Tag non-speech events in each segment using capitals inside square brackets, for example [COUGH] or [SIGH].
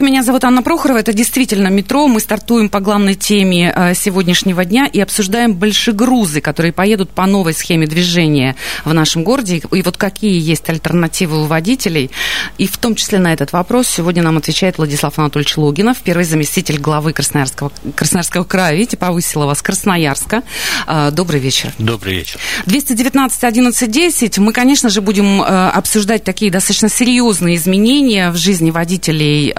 Меня зовут Анна Прохорова. Это действительно метро. Мы стартуем по главной теме э, сегодняшнего дня и обсуждаем большегрузы, которые поедут по новой схеме движения в нашем городе. И вот какие есть альтернативы у водителей. И в том числе на этот вопрос сегодня нам отвечает Владислав Анатольевич Логинов, первый заместитель главы Красноярского, Красноярского края. Видите, повысила вас Красноярска. Э, добрый вечер. Добрый вечер. 219 11 10. Мы, конечно же, будем э, обсуждать такие достаточно серьезные изменения в жизни водителей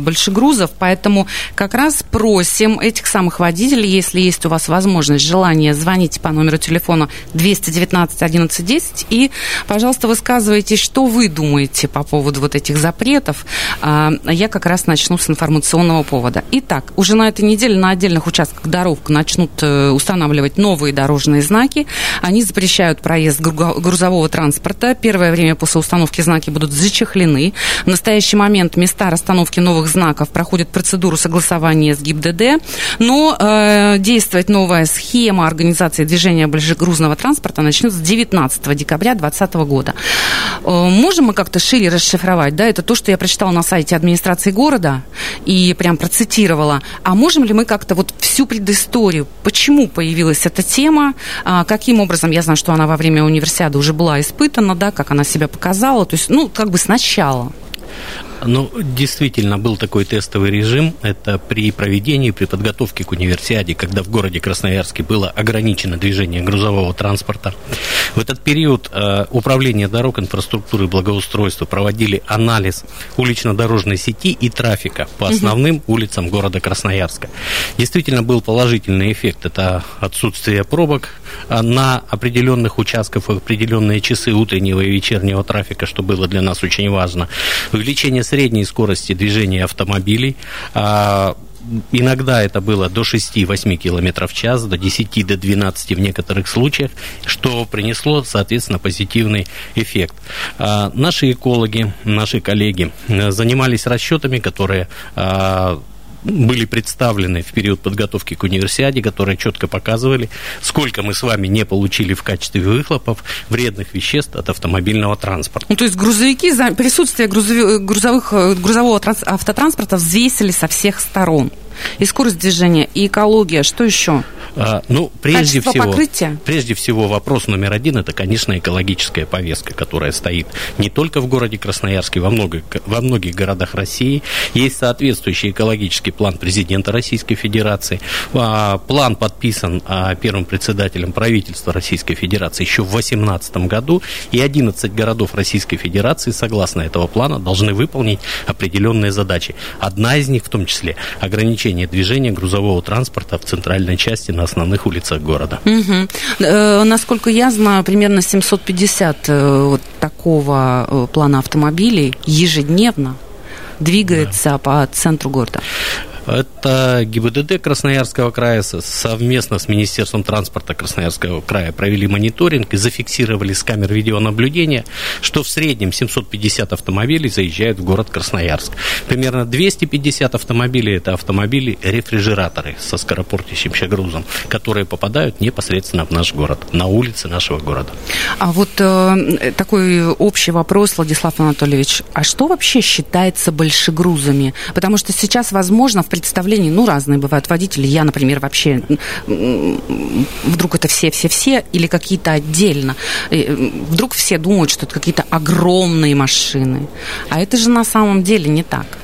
большегрузов, поэтому как раз просим этих самых водителей, если есть у вас возможность, желание, звоните по номеру телефона 219 11 10 и, пожалуйста, высказывайте, что вы думаете по поводу вот этих запретов. А, я как раз начну с информационного повода. Итак, уже на этой неделе на отдельных участках дорог начнут э, устанавливать новые дорожные знаки. Они запрещают проезд грузового транспорта. Первое время после установки знаки будут зачехлены. В настоящий момент места расстановки установки новых знаков проходит процедуру согласования с ГИБДД, но э, действовать новая схема организации движения большегрузного транспорта начнет с 19 декабря 2020 года. Э, можем мы как-то шире расшифровать, да, это то, что я прочитала на сайте администрации города и прям процитировала, а можем ли мы как-то вот всю предысторию, почему появилась эта тема, а, каким образом, я знаю, что она во время универсиады уже была испытана, да, как она себя показала, то есть, ну, как бы сначала. Ну, действительно, был такой тестовый режим. Это при проведении, при подготовке к универсиаде, когда в городе Красноярске было ограничено движение грузового транспорта. В этот период э, Управление дорог, инфраструктуры и благоустройства проводили анализ улично-дорожной сети и трафика по основным угу. улицам города Красноярска. Действительно, был положительный эффект. Это отсутствие пробок э, на определенных участках в определенные часы утреннего и вечернего трафика, что было для нас очень важно. Увеличение средней скорости движения автомобилей. А, иногда это было до 6-8 км в час, до 10 до 12 в некоторых случаях, что принесло, соответственно, позитивный эффект. А, наши экологи, наши коллеги э, занимались расчетами, которые а, были представлены в период подготовки к универсиаде, которые четко показывали, сколько мы с вами не получили в качестве выхлопов вредных веществ от автомобильного транспорта. Ну, то есть грузовики, присутствие грузовых, э, грузового автотранспорта взвесили со всех сторон и скорость движения, и экология. Что еще? А, ну, прежде всего, покрытия? прежде всего, вопрос номер один – это, конечно, экологическая повестка, которая стоит не только в городе Красноярске, во, много, во многих городах России. Есть соответствующий экологический план президента Российской Федерации. А, план подписан а, первым председателем правительства Российской Федерации еще в 2018 году, и 11 городов Российской Федерации, согласно этого плана, должны выполнить определенные задачи. Одна из них, в том числе, ограничение ограничение движения грузового транспорта в центральной части на основных улицах города. Угу. Э, насколько я знаю, примерно 750 э, вот такого э, плана автомобилей ежедневно двигается да. по центру города. Это ГИБДД Красноярского края совместно с Министерством транспорта Красноярского края провели мониторинг и зафиксировали с камер видеонаблюдения, что в среднем 750 автомобилей заезжают в город Красноярск. Примерно 250 автомобилей – это автомобили-рефрижераторы со скоропортящимся грузом, которые попадают непосредственно в наш город, на улицы нашего города. А вот э, такой общий вопрос, Владислав Анатольевич. А что вообще считается большегрузами? Потому что сейчас, возможно, в представлений, ну, разные бывают водители. Я, например, вообще вдруг это все-все-все или какие-то отдельно. Вдруг все думают, что это какие-то огромные машины. А это же на самом деле не так.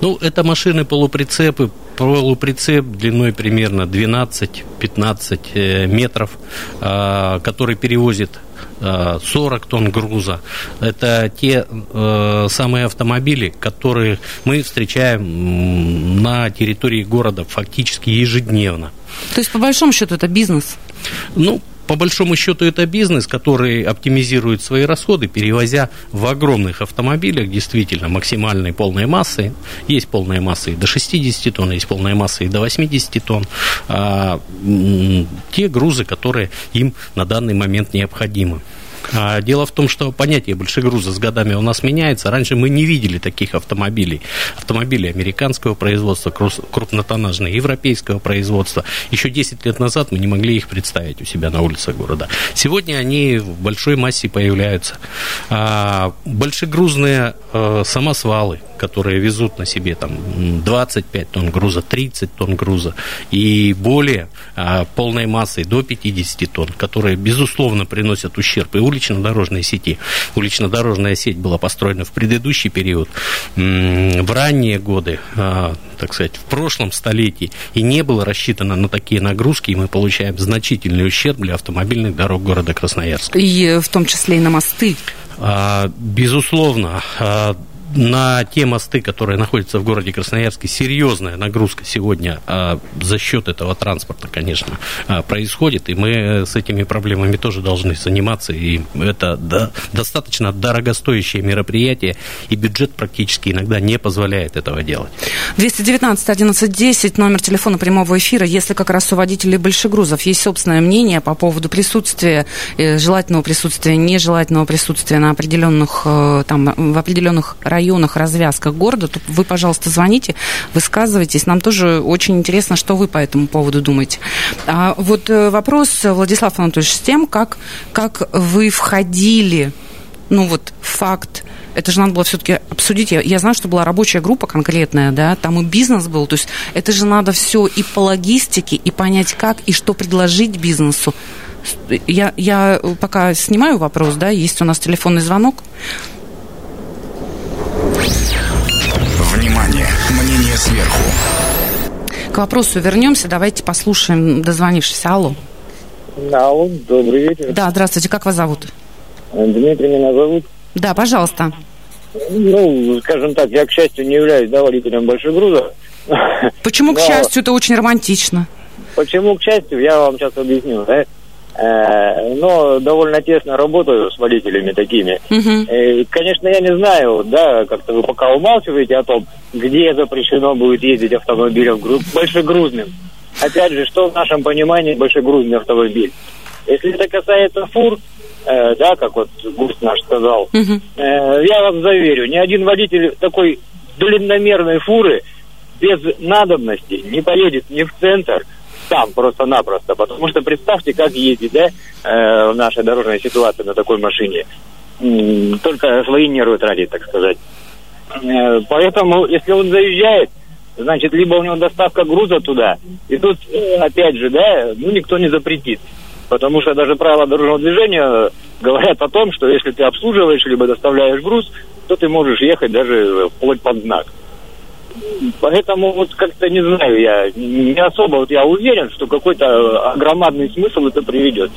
Ну, это машины полуприцепы, полуприцеп длиной примерно 12-15 э, метров, а, который перевозит 40 тонн груза. Это те э, самые автомобили, которые мы встречаем на территории города фактически ежедневно. То есть, по большому счету, это бизнес? Ну, по большому счету это бизнес, который оптимизирует свои расходы, перевозя в огромных автомобилях действительно максимальной полной массы. Есть полная масса и до 60 тонн, есть полная масса и до 80 тонн. А, те грузы, которые им на данный момент необходимы. А, дело в том, что понятие большегруза с годами у нас меняется. Раньше мы не видели таких автомобилей. Автомобили американского производства, крупнотоннажные европейского производства. Еще 10 лет назад мы не могли их представить у себя на улицах города. Сегодня они в большой массе появляются. А, большегрузные э, самосвалы, которые везут на себе там 25 тонн груза, 30 тонн груза и более а, полной массой до 50 тонн, которые, безусловно, приносят ущерб и улично-дорожной сети. Улично-дорожная сеть была построена в предыдущий период, в ранние годы, а, так сказать, в прошлом столетии, и не было рассчитано на такие нагрузки, и мы получаем значительный ущерб для автомобильных дорог города Красноярска. И в том числе и на мосты. А, безусловно, на те мосты, которые находятся в городе Красноярске, серьезная нагрузка сегодня а, за счет этого транспорта, конечно, а, происходит, и мы с этими проблемами тоже должны заниматься, и это да, достаточно дорогостоящее мероприятие, и бюджет практически иногда не позволяет этого делать. 219 11 10, номер телефона прямого эфира, если как раз у водителей большегрузов есть собственное мнение по поводу присутствия, э, желательного присутствия, нежелательного присутствия на определенных, э, там, в определенных районах, районах, развязках города, то вы, пожалуйста, звоните, высказывайтесь. Нам тоже очень интересно, что вы по этому поводу думаете. А вот э, вопрос, Владислав Анатольевич, с тем, как, как вы входили, ну вот, факт это же надо было все-таки обсудить. Я, я знаю, что была рабочая группа конкретная, да, там и бизнес был. То есть это же надо все и по логистике, и понять, как и что предложить бизнесу. Я, я пока снимаю вопрос, да, есть у нас телефонный звонок. Мнение сверху. К вопросу вернемся. Давайте послушаем дозвонившийся. Алло. Алло, добрый вечер. Да, здравствуйте. Как вас зовут? Дмитрий меня зовут. Да, пожалуйста. Ну, скажем так, я, к счастью, не являюсь да, водителем больших грузов. Почему, к Но... счастью, это очень романтично? Почему, к счастью, я вам сейчас объясню. Да? Э, но довольно тесно работаю с водителями такими. Uh-huh. Конечно, я не знаю, да, как-то вы пока умалчиваете о том, где запрещено будет ездить автомобилем большегрузным. Опять же, что в нашем понимании большегрузный автомобиль? Если это касается фур, э, да, как вот гость наш сказал, uh-huh. э, я вам заверю, ни один водитель такой длинномерной фуры без надобности не поедет ни в центр, сам просто-напросто. Потому что представьте, как ездить, да, э, в нашей дорожной ситуации на такой машине. Только свои нервы тратить, так сказать. Э, поэтому, если он заезжает, значит, либо у него доставка груза туда, и тут, э, опять же, да, ну, никто не запретит. Потому что даже правила дорожного движения говорят о том, что если ты обслуживаешь, либо доставляешь груз, то ты можешь ехать даже вплоть под знак. Поэтому вот как-то не знаю, я не особо вот я уверен, что какой-то громадный смысл это приведет.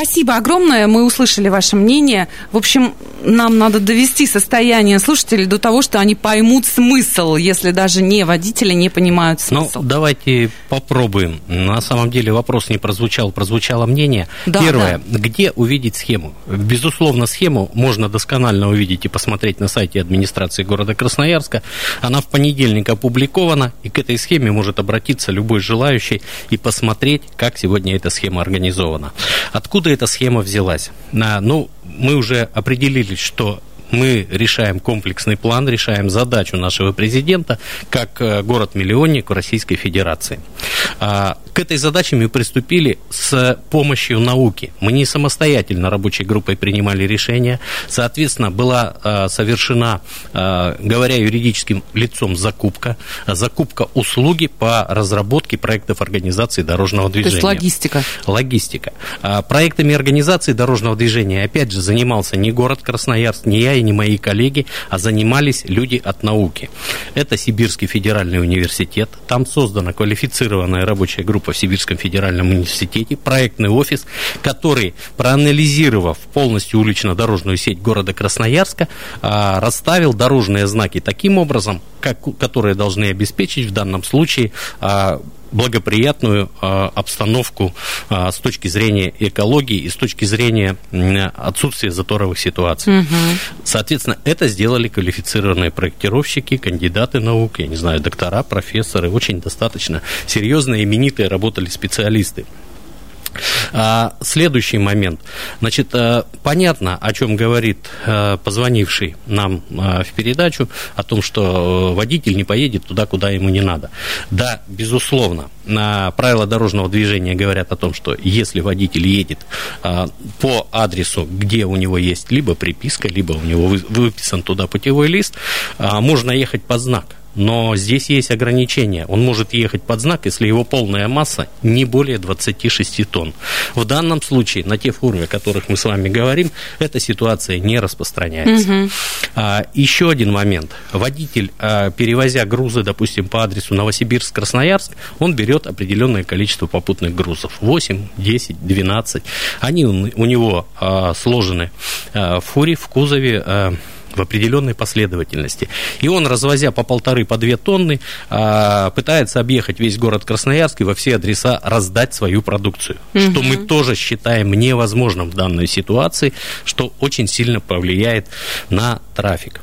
Спасибо огромное, мы услышали ваше мнение. В общем, нам надо довести состояние слушателей до того, что они поймут смысл, если даже не водители не понимают ну, смысл. Ну, давайте попробуем. На самом деле вопрос не прозвучал, прозвучало мнение. Да, Первое, да. где увидеть схему? Безусловно, схему можно досконально увидеть и посмотреть на сайте администрации города Красноярска. Она в понедельник опубликована, и к этой схеме может обратиться любой желающий и посмотреть, как сегодня эта схема организована. Откуда эта схема взялась? Ну, мы уже определились, что мы решаем комплексный план, решаем задачу нашего президента как э, город-миллионник Российской Федерации. А, к этой задаче мы приступили с помощью науки. Мы не самостоятельно рабочей группой принимали решения. Соответственно, была а, совершена, а, говоря юридическим лицом, закупка. Закупка услуги по разработке проектов организации дорожного движения. То есть логистика. Логистика. Проектами организации дорожного движения, опять же, занимался не город Красноярск, не я и не мои коллеги, а занимались люди от науки. Это Сибирский федеральный университет. Там создана квалифицированная рабочая группа в Сибирском федеральном университете, проектный офис, который, проанализировав полностью улично-дорожную сеть города Красноярска, а, расставил дорожные знаки таким образом, как, которые должны обеспечить в данном случае а, благоприятную э, обстановку э, с точки зрения экологии и с точки зрения отсутствия заторовых ситуаций. Угу. Соответственно, это сделали квалифицированные проектировщики, кандидаты наук, я не знаю, доктора, профессоры, очень достаточно серьезные, именитые работали специалисты. А, следующий момент. Значит, а, понятно, о чем говорит а, позвонивший нам а, в передачу, о том, что водитель не поедет туда, куда ему не надо. Да, безусловно, на правила дорожного движения говорят о том, что если водитель едет а, по адресу, где у него есть либо приписка, либо у него выписан туда путевой лист, а, можно ехать под знак но здесь есть ограничения. Он может ехать под знак, если его полная масса не более 26 тонн. В данном случае на те фуры, о которых мы с вами говорим, эта ситуация не распространяется. Угу. А, еще один момент. Водитель, а, перевозя грузы, допустим, по адресу Новосибирск-Красноярск, он берет определенное количество попутных грузов. 8, 10, 12. Они у, у него а, сложены а, в фуре, в кузове, а, в определенной последовательности. И он, развозя по полторы, по две тонны, а, пытается объехать весь город Красноярск и во все адреса раздать свою продукцию. Угу. Что мы тоже считаем невозможным в данной ситуации, что очень сильно повлияет на трафик.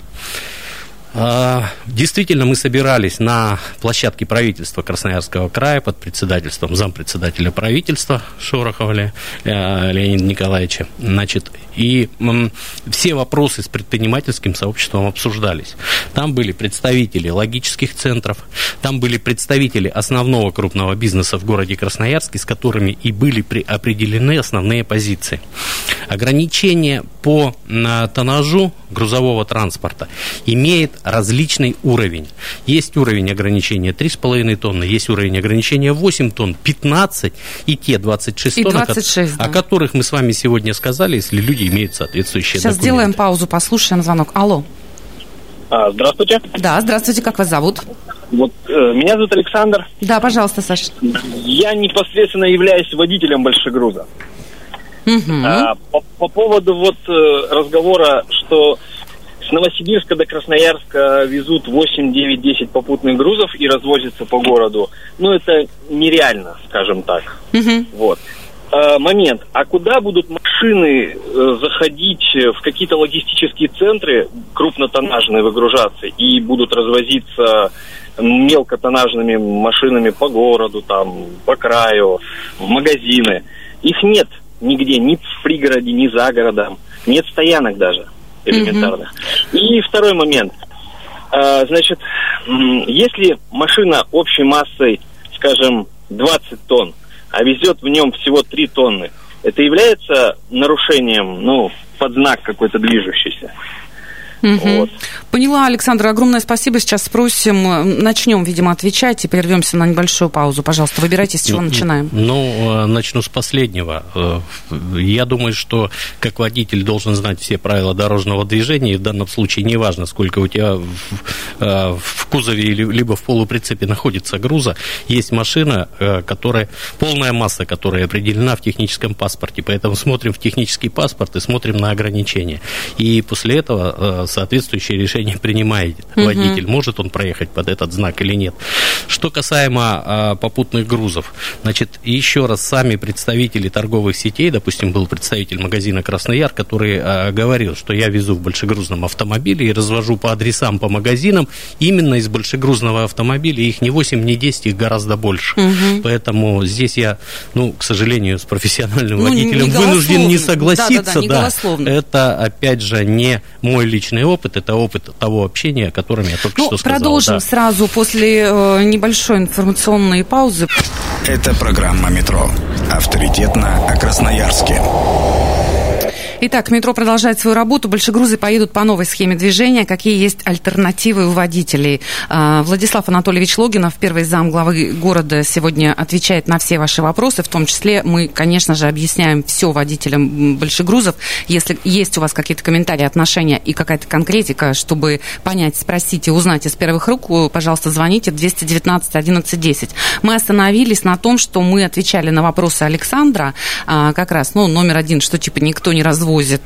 А, действительно, мы собирались на площадке правительства Красноярского края под председательством зампредседателя правительства Шорохова э, Леонида Николаевича. Значит, и все вопросы с предпринимательским сообществом обсуждались. Там были представители логических центров, там были представители основного крупного бизнеса в городе Красноярске, с которыми и были определены основные позиции. Ограничения по тоннажу грузового транспорта имеет различный уровень. Есть уровень ограничения 3,5 тонны, есть уровень ограничения 8 тонн, 15 и те 26 и тонн, 26, о, да. о которых мы с вами сегодня сказали, если люди имеют соответствующие Сейчас документы. сделаем паузу, послушаем звонок. Алло. А, здравствуйте. Да, здравствуйте, как вас зовут? Вот, э, меня зовут Александр. Да, пожалуйста, Саша. Я непосредственно являюсь водителем большегруза. Угу. А, по, по поводу вот э, разговора, что с Новосибирска до Красноярска везут 8, 9, 10 попутных грузов и развозятся по городу. Ну, это нереально, скажем так. Угу. Вот. А, момент. А куда будут машины э, заходить в какие-то логистические центры, крупнотоннажные выгружаться, и будут развозиться мелкотонажными машинами по городу, там, по краю, в магазины? Их нет нигде, ни в пригороде, ни за городом. Нет стоянок даже элементарных. Mm-hmm. И второй момент. Значит, если машина общей массой, скажем, 20 тонн, а везет в нем всего 3 тонны, это является нарушением, ну, под знак какой-то движущийся? Угу. Вот. Поняла, Александр, огромное спасибо. Сейчас спросим, начнем, видимо, отвечать и прервемся на небольшую паузу. Пожалуйста, выбирайте, с чего ну, начинаем. Ну, э, начну с последнего. Э, я думаю, что как водитель должен знать все правила дорожного движения, и в данном случае неважно, сколько у тебя в, э, в кузове либо в полуприцепе находится груза, есть машина, которая, полная масса, которая определена в техническом паспорте, поэтому смотрим в технический паспорт и смотрим на ограничения. И после этого соответствующее решение принимает угу. водитель, может он проехать под этот знак или нет. Что касаемо а, попутных грузов, значит, еще раз, сами представители торговых сетей, допустим, был представитель магазина Красный Яр, который а, говорил, что я везу в большегрузном автомобиле и развожу по адресам, по магазинам, именно из большегрузного автомобиля, их не 8, не 10, их гораздо больше. Угу. Поэтому здесь я, ну, к сожалению, с профессиональным ну, водителем не вынужден не согласиться. Да, да, да, не да. Это, опять же, не мой личный опыт, это опыт того общения, о котором я только ну, что сказал. Продолжим да. сразу после э, небольшой информационной паузы. Это программа «Метро». Авторитетно о Красноярске. Итак, метро продолжает свою работу. Большегрузы поедут по новой схеме движения. Какие есть альтернативы у водителей? А, Владислав Анатольевич Логинов, первый зам главы города, сегодня отвечает на все ваши вопросы. В том числе мы, конечно же, объясняем все водителям большегрузов. Если есть у вас какие-то комментарии, отношения и какая-то конкретика, чтобы понять, спросить и узнать из первых рук, пожалуйста, звоните 219 11 10. Мы остановились на том, что мы отвечали на вопросы Александра, а, как раз, ну, номер один, что типа никто не раз развозят,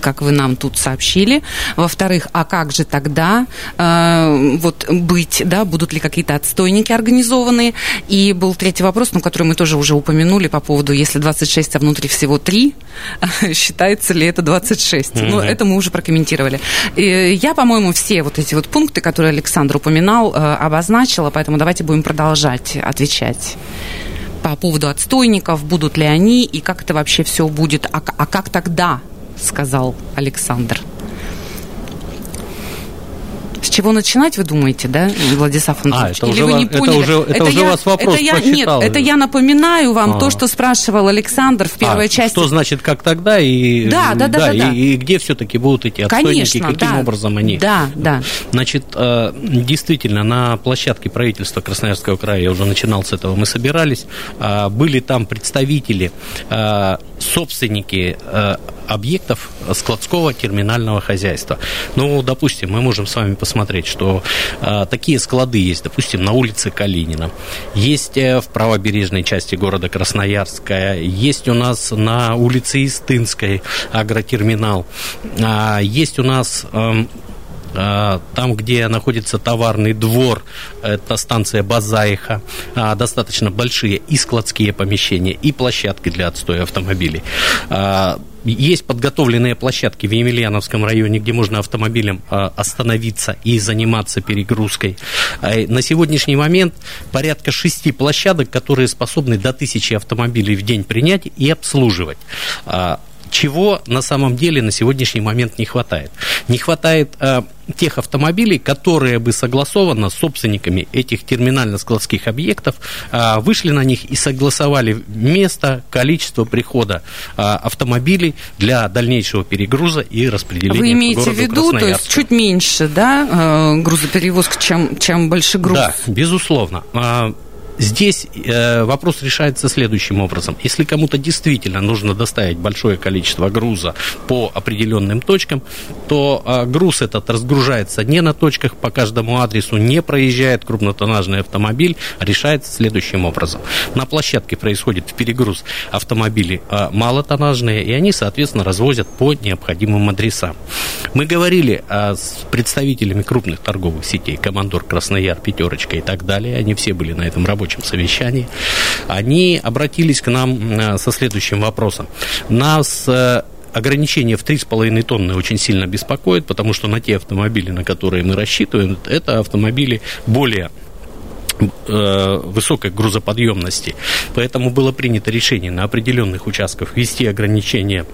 как вы нам тут сообщили. Во-вторых, а как же тогда вот быть, да, будут ли какие-то отстойники организованные? И был третий вопрос, ну, который мы тоже уже упомянули по поводу, если 26, а внутри всего 3, [LAUGHS] считается ли это 26? Mm-hmm. Ну, это мы уже прокомментировали. И я, по-моему, все вот эти вот пункты, которые Александр упоминал, обозначила, поэтому давайте будем продолжать отвечать по поводу отстойников, будут ли они и как это вообще все будет, а, а как тогда, сказал Александр. С чего начинать, вы думаете, да, Владислав Антонович? А, это Или уже, вы не поняли? Это уже, это это уже я, вас вопрос это я, Нет, это я напоминаю вам а. то, что спрашивал Александр в первой а, части. Что значит, как тогда и, да, да, да, да, и, да. и где все-таки будут эти отстойники, Конечно, каким да, образом они? Да, да. Значит, э, действительно, на площадке правительства Красноярского края, я уже начинал с этого, мы собирались, э, были там представители, э, собственники объектов складского терминального хозяйства. Ну, допустим, мы можем с вами посмотреть, что э, такие склады есть, допустим, на улице Калинина, есть э, в правобережной части города Красноярска, есть у нас на улице Истынской агротерминал, э, есть у нас э, там, где находится товарный двор, это станция Базаиха, достаточно большие и складские помещения, и площадки для отстоя автомобилей. Есть подготовленные площадки в Емельяновском районе, где можно автомобилем остановиться и заниматься перегрузкой. На сегодняшний момент порядка шести площадок, которые способны до тысячи автомобилей в день принять и обслуживать чего на самом деле на сегодняшний момент не хватает. Не хватает э, тех автомобилей, которые бы согласованно с собственниками этих терминально-складских объектов э, вышли на них и согласовали место, количество прихода э, автомобилей для дальнейшего перегруза и распределения Вы имеете в виду, то есть чуть меньше, да, э, грузоперевозка, чем, чем большегруз? Да, безусловно. Здесь э, вопрос решается следующим образом. Если кому-то действительно нужно доставить большое количество груза по определенным точкам, то э, груз этот разгружается не на точках по каждому адресу, не проезжает крупнотоннажный автомобиль, решается следующим образом. На площадке происходит перегруз автомобилей э, малотоннажные, и они, соответственно, развозят по необходимым адресам. Мы говорили э, с представителями крупных торговых сетей, Командор, Краснояр, Пятерочка и так далее, они все были на этом рабочем рабочем совещании, они обратились к нам э, со следующим вопросом. Нас э, ограничение в 3,5 тонны очень сильно беспокоит, потому что на те автомобили, на которые мы рассчитываем, это автомобили более э, высокой грузоподъемности. Поэтому было принято решение на определенных участках ввести ограничения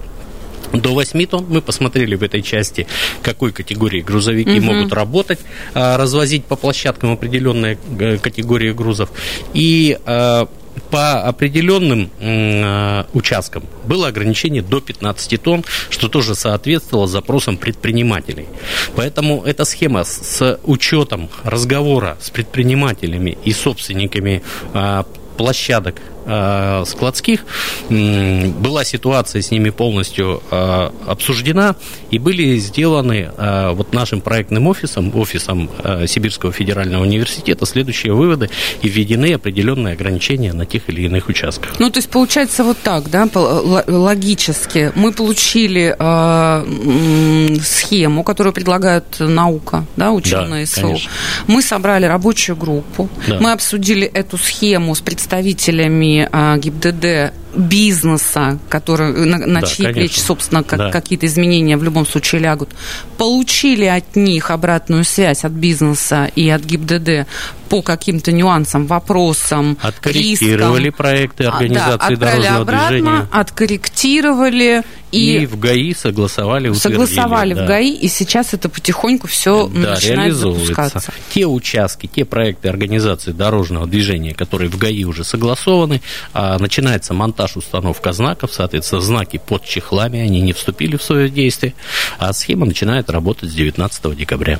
до 8 тонн. Мы посмотрели в этой части, какой категории грузовики угу. могут работать, а, развозить по площадкам определенные э, категории грузов. И а, по определенным э, участкам было ограничение до 15 тонн, что тоже соответствовало запросам предпринимателей. Поэтому эта схема с учетом разговора с предпринимателями и собственниками э, площадок э, складских. Была ситуация с ними полностью э, обсуждена, и были сделаны э, вот нашим проектным офисом, офисом э, Сибирского федерального университета, следующие выводы и введены определенные ограничения на тех или иных участках. Ну, то есть получается вот так, да, логически. Мы получили э, схему, которую предлагает наука, да, ученые да, СО. Конечно. Мы собрали рабочую группу, да. мы обсудили эту схему с представителями а, ГИБДД бизнеса, который, на, на да, чьи конечно. плечи, собственно, как, да. какие-то изменения в любом случае лягут, получили от них обратную связь от бизнеса и от ГИБДД по каким-то нюансам, вопросам, Откорректировали рискам. проекты организации да, дорожного обратно, движения. Откорректировали и, и в ГАИ согласовали, Согласовали да. в ГАИ, и сейчас это потихоньку все да, начинает запускаться. Те участки, те проекты организации дорожного движения, которые в ГАИ уже согласованы, а, начинается монтаж, установка знаков, соответственно, знаки под чехлами, они не вступили в свое действие, а схема начинает работать с 19 декабря.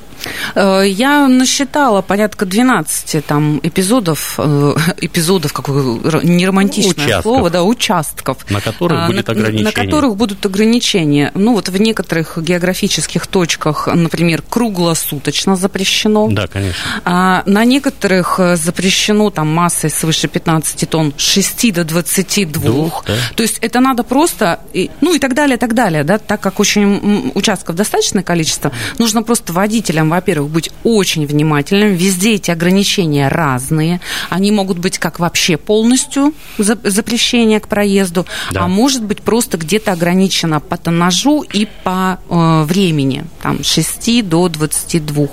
Э, я насчитала порядка 12 там эпизодов, э, эпизодов, какое неромантичное участков, слово, да, участков. На которых будет на, ограничение. На которых будут ограничения. Ну, вот в некоторых географических точках, например, круглосуточно запрещено. Да, конечно. А на некоторых запрещено там массой свыше 15 тонн 6 до 22 двух. Да. То есть это надо просто, ну и так далее, так далее, да, так как очень участков достаточное количество, нужно просто водителям, во-первых, быть очень внимательным. Везде эти ограничения разные. Они могут быть как вообще полностью запрещение к проезду, да. а может быть просто где-то ограничено по тоннажу и по э, времени, там, 6 до 22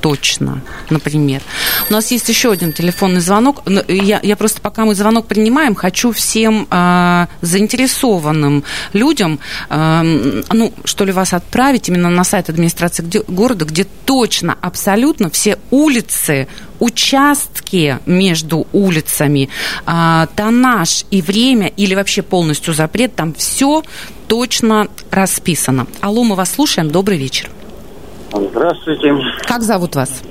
точно, например. У нас есть еще один телефонный звонок. Я, я просто, пока мы звонок принимаем, хочу всем э, заинтересованным людям, э, ну, что ли, вас отправить именно на сайт администрации где, города, где точно, абсолютно все улицы, участки между улицами, э, тоннаж и время, или вообще полностью запрет, там все точно расписано. Алло, мы вас слушаем. Добрый вечер. Здравствуйте. Как зовут вас?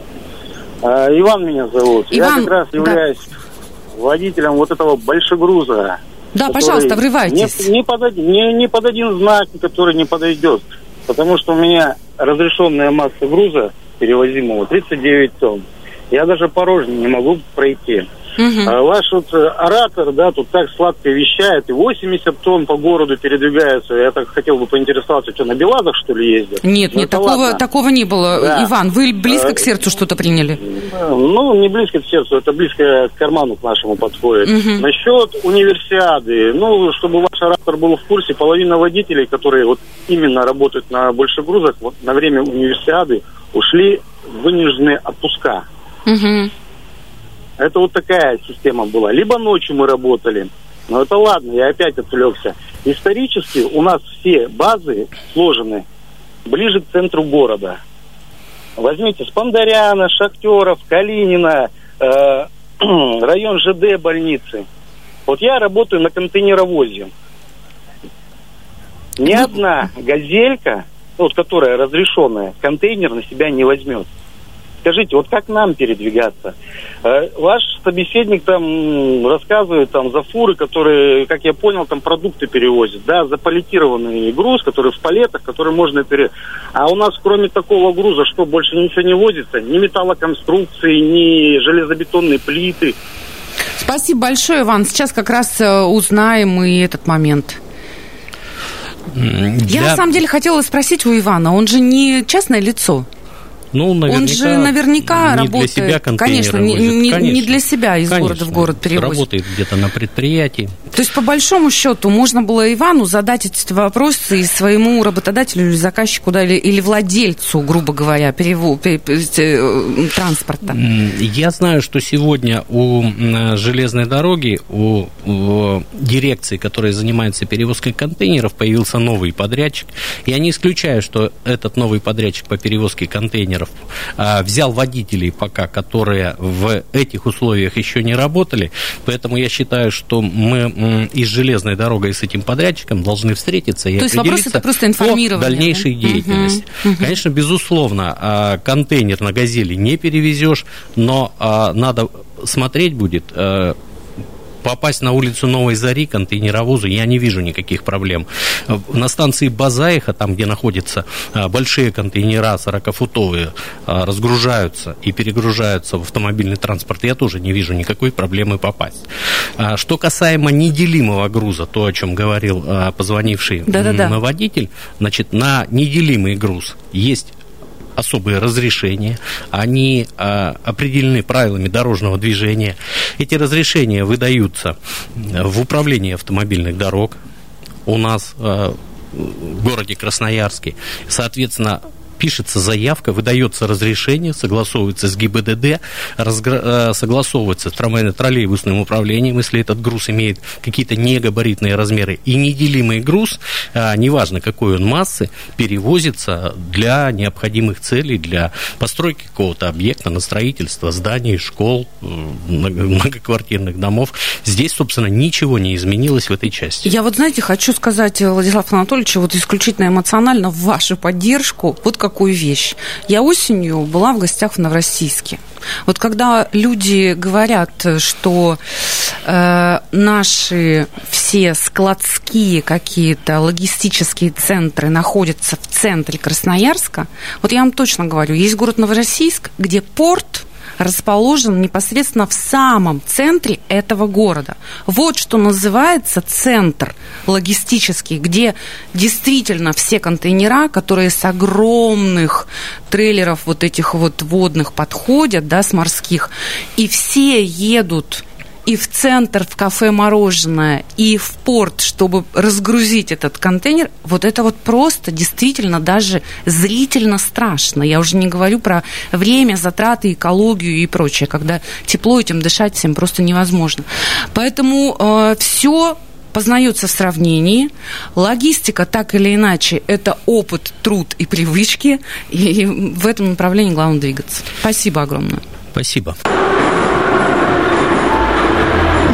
А, Иван меня зовут. Иван, Я как раз являюсь да. водителем вот этого большегруза. Да, пожалуйста, врывайтесь. Не, не, под один, не, не под один знак, который не подойдет. Потому что у меня разрешенная масса груза перевозимого 39 тонн. Я даже порожней не могу пройти. Угу. А ваш вот э, оратор, да, тут так сладко вещает, и 80 тонн по городу передвигаются. Я так хотел бы поинтересоваться, что на Белазах, что ли, ездят? Нет, ну, нет, такого, такого не было. Да. Иван, вы близко к сердцу что-то приняли? Ну, не близко к сердцу, это близко к карману к нашему подходит. Угу. Насчет универсиады, ну, чтобы ваш оратор был в курсе, половина водителей, которые вот именно работают на больших грузах, вот на время универсиады ушли вынужденные отпуска. Угу. Это вот такая система была. Либо ночью мы работали. Но это ладно, я опять отвлекся. Исторически у нас все базы сложены ближе к центру города. Возьмите Спандаряна, Шахтеров, Калинина, э, [CLEARS THROAT] район ЖД больницы. Вот я работаю на контейнеровозе. Ни одна газелька, вот которая разрешенная, контейнер на себя не возьмет. Скажите, вот как нам передвигаться? Э, ваш собеседник там рассказывает там за фуры, которые, как я понял, там продукты перевозят, да, за палетированный груз, который в палетах, который можно пере... А у нас кроме такого груза что, больше ничего не возится? Ни металлоконструкции, ни железобетонные плиты. Спасибо большое, Иван. Сейчас как раз э, узнаем и этот момент. Для... Я на самом деле хотела спросить у Ивана, он же не частное лицо. Ну, наверняка, Он же наверняка не работает. Для себя конечно, не, не, конечно, не для себя из конечно, города в город перевозит. Работает где-то на предприятии. То есть, по большому счету, можно было Ивану задать эти вопросы и своему работодателю или заказчику, да, или, или владельцу, грубо говоря, перево, пере, э, транспорта. Я знаю, что сегодня у железной дороги, у, у дирекции, которая занимается перевозкой контейнеров, появился новый подрядчик. Я не исключаю, что этот новый подрядчик по перевозке контейнеров инженеров, а, взял водителей пока, которые в этих условиях еще не работали, поэтому я считаю, что мы и с железной дорогой, и с этим подрядчиком должны встретиться и То определиться это просто по дальнейшей да? деятельности. Угу. Конечно, безусловно, а, контейнер на «Газели» не перевезешь, но а, надо смотреть будет попасть на улицу Новой Зари контейнеровозу я не вижу никаких проблем. На станции Базаиха, там, где находятся а, большие контейнера 40-футовые, а, разгружаются и перегружаются в автомобильный транспорт, я тоже не вижу никакой проблемы попасть. А, что касаемо неделимого груза, то, о чем говорил позвонивший Да-да-да. водитель, значит, на неделимый груз есть особые разрешения, они а, определены правилами дорожного движения. Эти разрешения выдаются в управлении автомобильных дорог у нас а, в городе Красноярске. Соответственно, пишется заявка, выдается разрешение, согласовывается с ГИБДД, разгра... Э, согласовывается с трамвайно-троллейбусным управлением, если этот груз имеет какие-то негабаритные размеры. И неделимый груз, а, неважно какой он массы, перевозится для необходимых целей, для постройки какого-то объекта, на строительство зданий, школ, многоквартирных домов. Здесь, собственно, ничего не изменилось в этой части. Я вот, знаете, хочу сказать, Владислав Анатольевич, вот исключительно эмоционально в вашу поддержку. Вот какую вещь. Я осенью была в гостях в Новороссийске. Вот когда люди говорят, что э, наши все складские какие-то логистические центры находятся в центре Красноярска, вот я вам точно говорю, есть город Новороссийск, где порт расположен непосредственно в самом центре этого города. Вот что называется центр логистический, где действительно все контейнера, которые с огромных трейлеров вот этих вот водных подходят, да, с морских, и все едут и в центр, в кафе мороженое, и в порт, чтобы разгрузить этот контейнер, вот это вот просто действительно даже зрительно страшно. Я уже не говорю про время, затраты, экологию и прочее, когда тепло этим дышать всем просто невозможно. Поэтому э, все познается в сравнении. Логистика, так или иначе, это опыт, труд и привычки. И в этом направлении главное двигаться. Спасибо огромное. Спасибо.